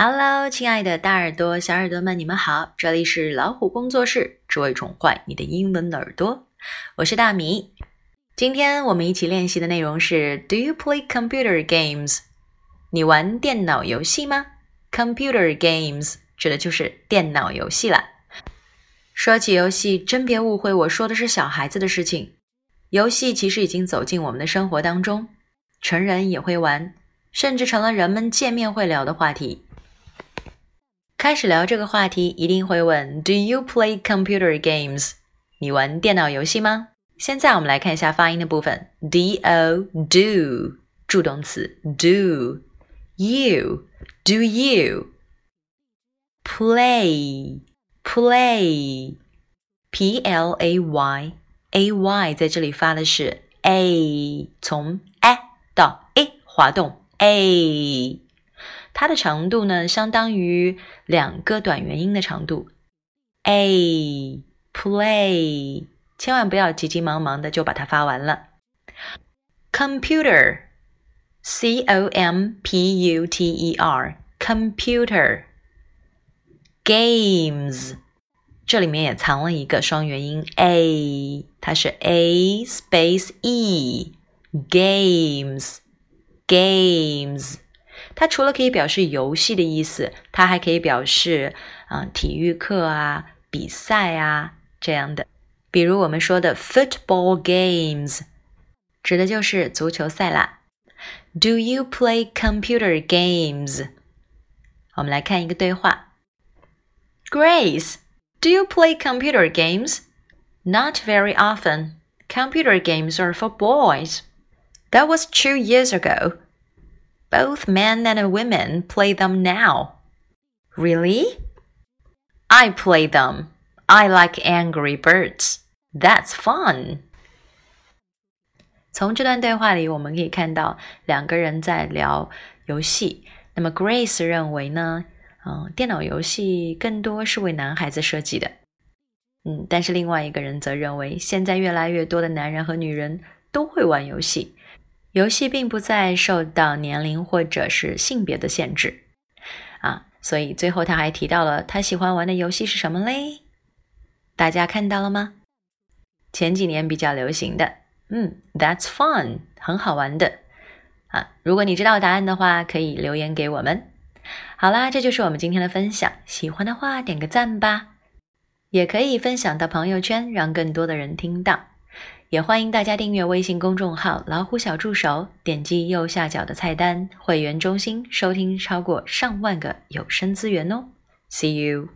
Hello，亲爱的大耳朵、小耳朵们，你们好！这里是老虎工作室，只为宠坏你的英文耳朵。我是大米。今天我们一起练习的内容是 Do you play computer games？你玩电脑游戏吗？Computer games 指的就是电脑游戏了。说起游戏，真别误会，我说的是小孩子的事情。游戏其实已经走进我们的生活当中，成人也会玩，甚至成了人们见面会聊的话题。开始聊这个话题，一定会问 Do you play computer games？你玩电脑游戏吗？现在我们来看一下发音的部分，D O do 助动词 do you do you play play P L A Y A Y 在这里发的是 a，从 a 到 a 滑动 a。 它的长度呢，相当于两个短元音的长度。a play，千万不要急急忙忙的就把它发完了。computer，c o m p u t e r，computer。games，这里面也藏了一个双元音 a，它是 a space e，games，games。它除了可以表示游戏的意思，它还可以表示啊体育课啊、比赛啊这样的。比如我们说的 football games，指的就是足球赛啦。Do you play computer games？我们来看一个对话：Grace，Do you play computer games？Not very often. Computer games are for boys. That was two years ago. Both men and women play them now. Really? I play them. I like Angry Birds. That's fun. 从这段对话里，我们可以看到两个人在聊游戏。那么 Grace 认为呢，嗯，电脑游戏更多是为男孩子设计的。嗯，但是另外一个人则认为，现在越来越多的男人和女人都会玩游戏。 游戏并不再受到年龄或者是性别的限制啊，所以最后他还提到了他喜欢玩的游戏是什么嘞？大家看到了吗？前几年比较流行的，嗯，That's fun，很好玩的啊。如果你知道答案的话，可以留言给我们。好啦，这就是我们今天的分享，喜欢的话点个赞吧，也可以分享到朋友圈，让更多的人听到。也欢迎大家订阅微信公众号“老虎小助手”，点击右下角的菜单“会员中心”，收听超过上万个有声资源哦。See you.